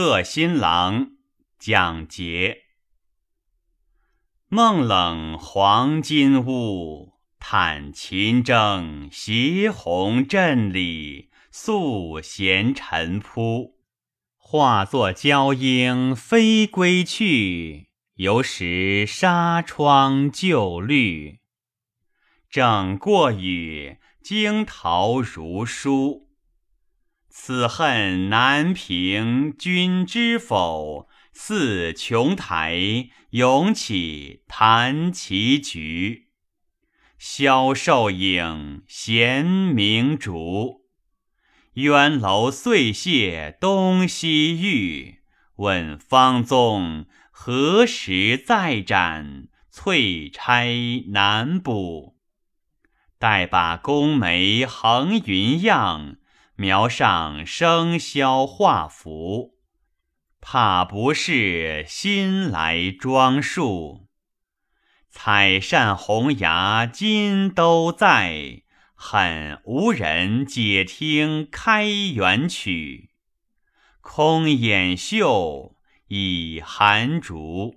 贺新郎蒋捷。梦冷黄金屋，叹秦筝斜鸿阵里，素闲尘铺。化作娇莺飞归去，犹识纱窗旧绿。正过雨，惊桃如书。此恨难平，君知否？似琼台，涌起弹棋局。萧瘦影，闲明烛。鸳楼碎屑东西域。问方宗，何时再展？翠钗难补。待把宫眉横云样，描上生肖画符。怕不是新来装束。采扇红牙今都在，恨无人解听开元曲。空掩袖倚寒烛。